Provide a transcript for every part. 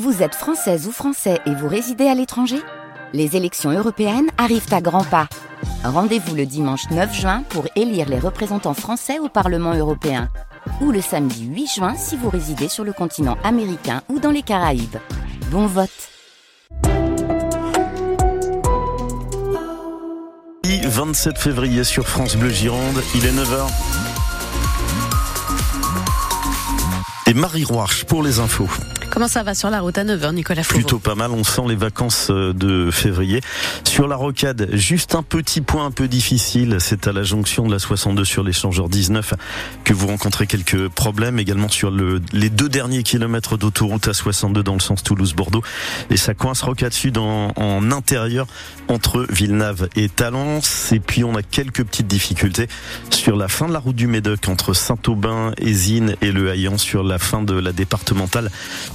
Vous êtes française ou français et vous résidez à l'étranger? Les élections européennes arrivent à grands pas. Rendez-vous le dimanche 9 juin pour élire les représentants français au Parlement européen. Ou le samedi 8 juin si vous résidez sur le continent américain ou dans les Caraïbes. Bon vote 27 février sur France Bleu Gironde, il est 9h. Et Marie Roarch pour les infos. Comment ça va sur la route à 9h, Nicolas Fauveau Plutôt pas mal, on sent les vacances euh, de février. Sur la rocade, juste un petit point un peu difficile, c'est à la jonction de la 62 sur l'échangeur 19 que vous rencontrez quelques problèmes. Également sur le, les deux derniers kilomètres d'autoroute à 62 dans le sens Toulouse-Bordeaux. Et ça coince rocade sud en, en intérieur entre Villeneuve et Talence. Et puis on a quelques petites difficultés sur la fin de la route du Médoc entre Saint-Aubin, Zine et Le Haillan sur la fin de la départementale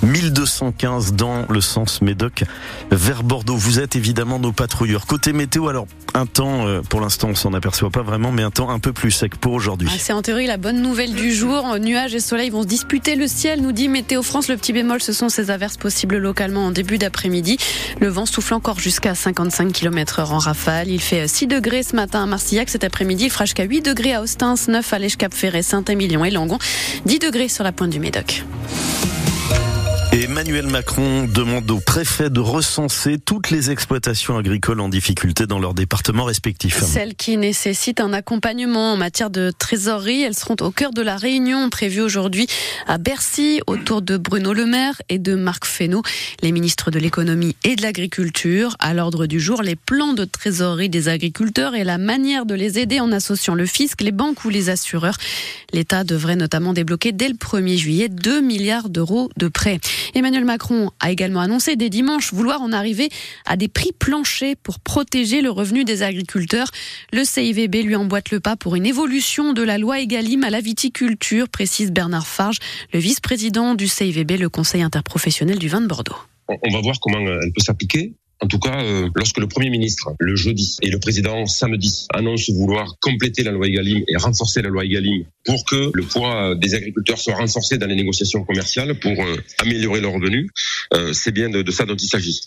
1215 dans le sens Médoc vers Bordeaux. Vous êtes évidemment nos patrouilleurs. Côté météo, alors un temps, euh, pour l'instant on s'en aperçoit pas vraiment, mais un temps un peu plus sec pour aujourd'hui. Ah, c'est en théorie la bonne nouvelle du jour. Nuages et soleil vont se disputer le ciel, nous dit Météo France. Le petit bémol, ce sont ces averses possibles localement en début d'après-midi. Le vent souffle encore jusqu'à 55 km heure en rafale. Il fait 6 degrés ce matin à Marcillac. Cet après-midi, il fera jusqu'à 8 degrés à Ostens, 9 à l'Èche-Cap-Ferré, Saint-Émilion et Langon, 10 degrés sur la pointe du Médoc. Emmanuel Macron demande au préfet de recenser toutes les exploitations agricoles en difficulté dans leurs départements respectifs. Celles qui nécessitent un accompagnement en matière de trésorerie, elles seront au cœur de la réunion prévue aujourd'hui à Bercy autour de Bruno Le Maire et de Marc Fesneau, les ministres de l'économie et de l'agriculture. À l'ordre du jour, les plans de trésorerie des agriculteurs et la manière de les aider en associant le fisc, les banques ou les assureurs. L'État devrait notamment débloquer dès le 1er juillet 2 milliards d'euros de prêts. Emmanuel Macron a également annoncé dès dimanche vouloir en arriver à des prix planchers pour protéger le revenu des agriculteurs. Le CIVB lui emboîte le pas pour une évolution de la loi Egalim à la viticulture, précise Bernard Farge, le vice-président du CIVB, le Conseil interprofessionnel du vin de Bordeaux. On va voir comment elle peut s'appliquer. En tout cas, euh, lorsque le Premier ministre, le jeudi, et le président, samedi, annoncent vouloir compléter la loi Egalim et renforcer la loi Egalim pour que le poids des agriculteurs soit renforcé dans les négociations commerciales pour euh, améliorer leurs revenus, euh, c'est bien de, de, ça dont il s'agit.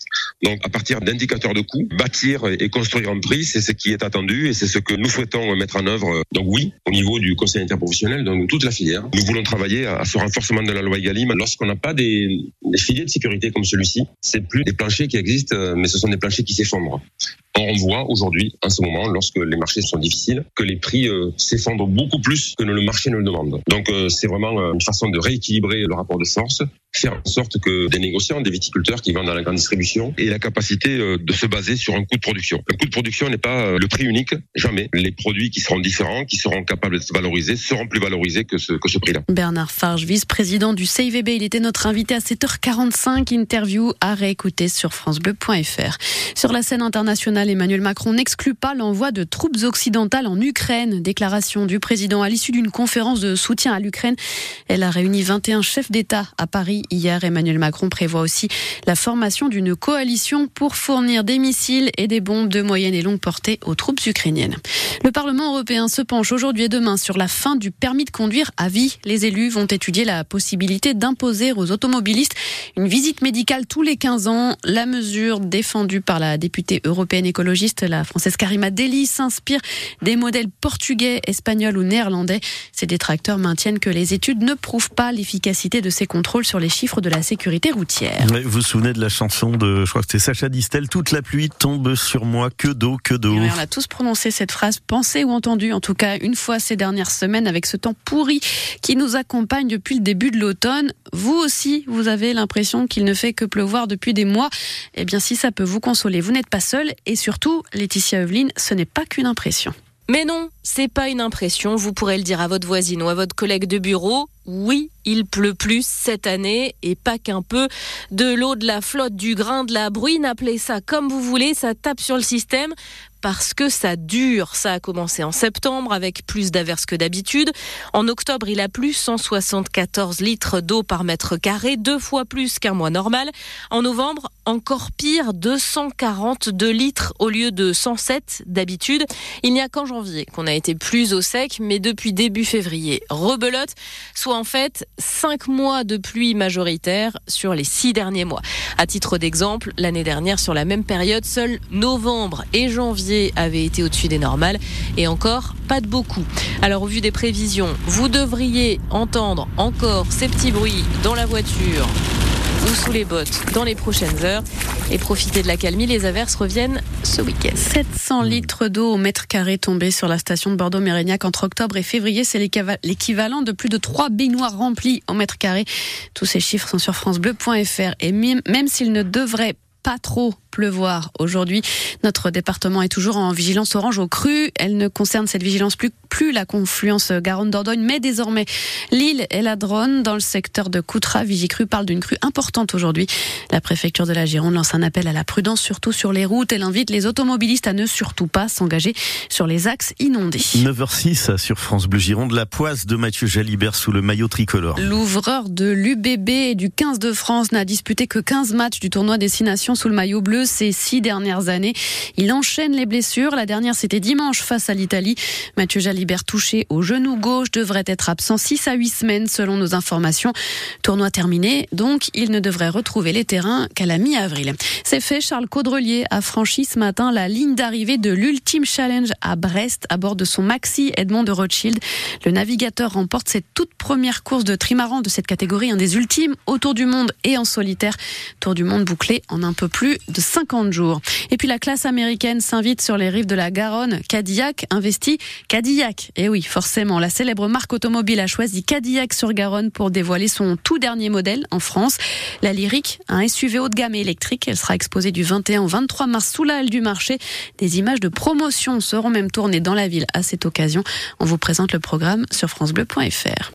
Donc, à partir d'indicateurs de coûts, bâtir et construire un prix, c'est ce qui est attendu et c'est ce que nous souhaitons mettre en œuvre. Donc oui, au niveau du Conseil interprofessionnel, donc toute la filière, nous voulons travailler à ce renforcement de la loi Egalim. Lorsqu'on n'a pas des, des filets de sécurité comme celui-ci, c'est plus des planchers qui existent mais ce sont des planchers qui s'effondrent. On voit aujourd'hui, en ce moment, lorsque les marchés sont difficiles, que les prix euh, s'effondrent beaucoup plus que le marché ne le demande. Donc euh, c'est vraiment euh, une façon de rééquilibrer le rapport de force, faire en sorte que des négociants, des viticulteurs qui vendent dans la grande distribution aient la capacité de se baser sur un coût de production. Le coût de production n'est pas le prix unique, jamais. Les produits qui seront différents, qui seront capables de se valoriser, seront plus valorisés que ce, que ce prix-là. Bernard Farge, vice-président du CIVB, il était notre invité à 7h45, interview à réécouter sur francebleu.fr. Sur la scène internationale, Emmanuel Macron n'exclut pas l'envoi de troupes occidentales en Ukraine. Déclaration du président à l'issue d'une conférence de soutien à l'Ukraine. Elle a réuni 21 chefs d'État à Paris hier. Emmanuel Macron prévoit aussi la formation d'une coalition pour fournir des missiles et des bombes de moyenne et longue portée aux troupes ukrainiennes. Le Parlement européen se penche aujourd'hui et demain sur la fin du permis de conduire à vie. Les élus vont étudier la possibilité d'imposer aux automobilistes une visite médicale tous les 15 ans. La mesure défendue par la députée européenne écologiste, la française Karima Deli, s'inspire des modèles portugais, espagnols ou néerlandais. Ces détracteurs maintiennent que les études ne prouvent pas l'efficacité de ces contrôles sur les chiffres de la sécurité routière. Vous vous souvenez de la chanson de, je crois que c'était Sacha Distel, Toute la pluie tombe sur moi, que d'eau, que d'eau. on a tous prononcé cette phrase, pensé ou entendu, en tout cas une fois ces dernières semaines, avec ce temps pourri qui nous accompagne depuis le début de l'automne. Vous aussi, vous avez l'impression qu'il ne fait que pleuvoir depuis des mois. Eh bien, si ça peut vous consoler, vous n'êtes pas seul. Et surtout, Laetitia Eveline, ce n'est pas qu'une impression. Mais non, c'est pas une impression. Vous pourrez le dire à votre voisine ou à votre collègue de bureau. Oui, il pleut plus cette année et pas qu'un peu. De l'eau, de la flotte, du grain, de la bruine, appelez ça comme vous voulez, ça tape sur le système. parce que ça dure. Ça a commencé en septembre avec plus d'averses que d'habitude. En octobre, il a plu 174 litres d'eau par mètre carré, deux fois plus qu'un mois normal. En novembre, encore pire, 242 litres au lieu de 107 d'habitude. Il n'y a qu'en janvier qu'on a été plus au sec, mais depuis début février, rebelote, soit en fait 5 mois de pluie majoritaire sur les 6 derniers mois. À titre d'exemple, l'année dernière, sur la même période, seuls novembre et janvier avaient été au-dessus des normales et encore pas de beaucoup. Alors au vu des prévisions, vous devriez entendre encore ces petits bruits dans la voiture ou sous les bottes dans les prochaines heures et profiter de la calmie. Les averses reviennent ce week-end. 700 litres d'eau au mètre carré tombés sur la station de Bordeaux-Mérignac entre octobre et février. C'est l'équivalent de plus de 3 baignoires remplies au mètre carré. Tous ces chiffres sont sur francebleu.fr et même s'ils ne devraient pas trop pleuvoir aujourd'hui. Notre département est toujours en vigilance orange au cru. Elle ne concerne cette vigilance plus, plus la confluence Garonne-Dordogne, mais désormais l'île et la Drône dans le secteur de Coutras. Vigicru parle d'une crue importante aujourd'hui. La préfecture de la Gironde lance un appel à la prudence, surtout sur les routes. Elle invite les automobilistes à ne surtout pas s'engager sur les axes inondés. 9h06 sur France Bleu Gironde, la poisse de Mathieu Jalibert sous le maillot tricolore. L'ouvreur de l'UBB et du 15 de France n'a disputé que 15 matchs du tournoi Destination sous le maillot bleu ces six dernières années. Il enchaîne les blessures. La dernière, c'était dimanche face à l'Italie. Mathieu Jalibert, touché au genou gauche, devrait être absent 6 à 8 semaines selon nos informations. Tournoi terminé, donc il ne devrait retrouver les terrains qu'à la mi-avril. C'est fait, Charles Caudrelier a franchi ce matin la ligne d'arrivée de l'Ultime Challenge à Brest à bord de son Maxi Edmond de Rothschild. Le navigateur remporte cette toute première course de trimaran de cette catégorie, un des ultimes autour du monde et en solitaire. Tour du monde bouclé en un peu plus de 50 jours. Et puis la classe américaine s'invite sur les rives de la Garonne. Cadillac investit Cadillac. Et oui, forcément, la célèbre marque automobile a choisi Cadillac sur Garonne pour dévoiler son tout dernier modèle en France. La Lyrique, un SUV haut de gamme électrique. Elle sera exposée du 21 au 23 mars sous la halle du marché. Des images de promotion seront même tournées dans la ville à cette occasion. On vous présente le programme sur francebleu.fr.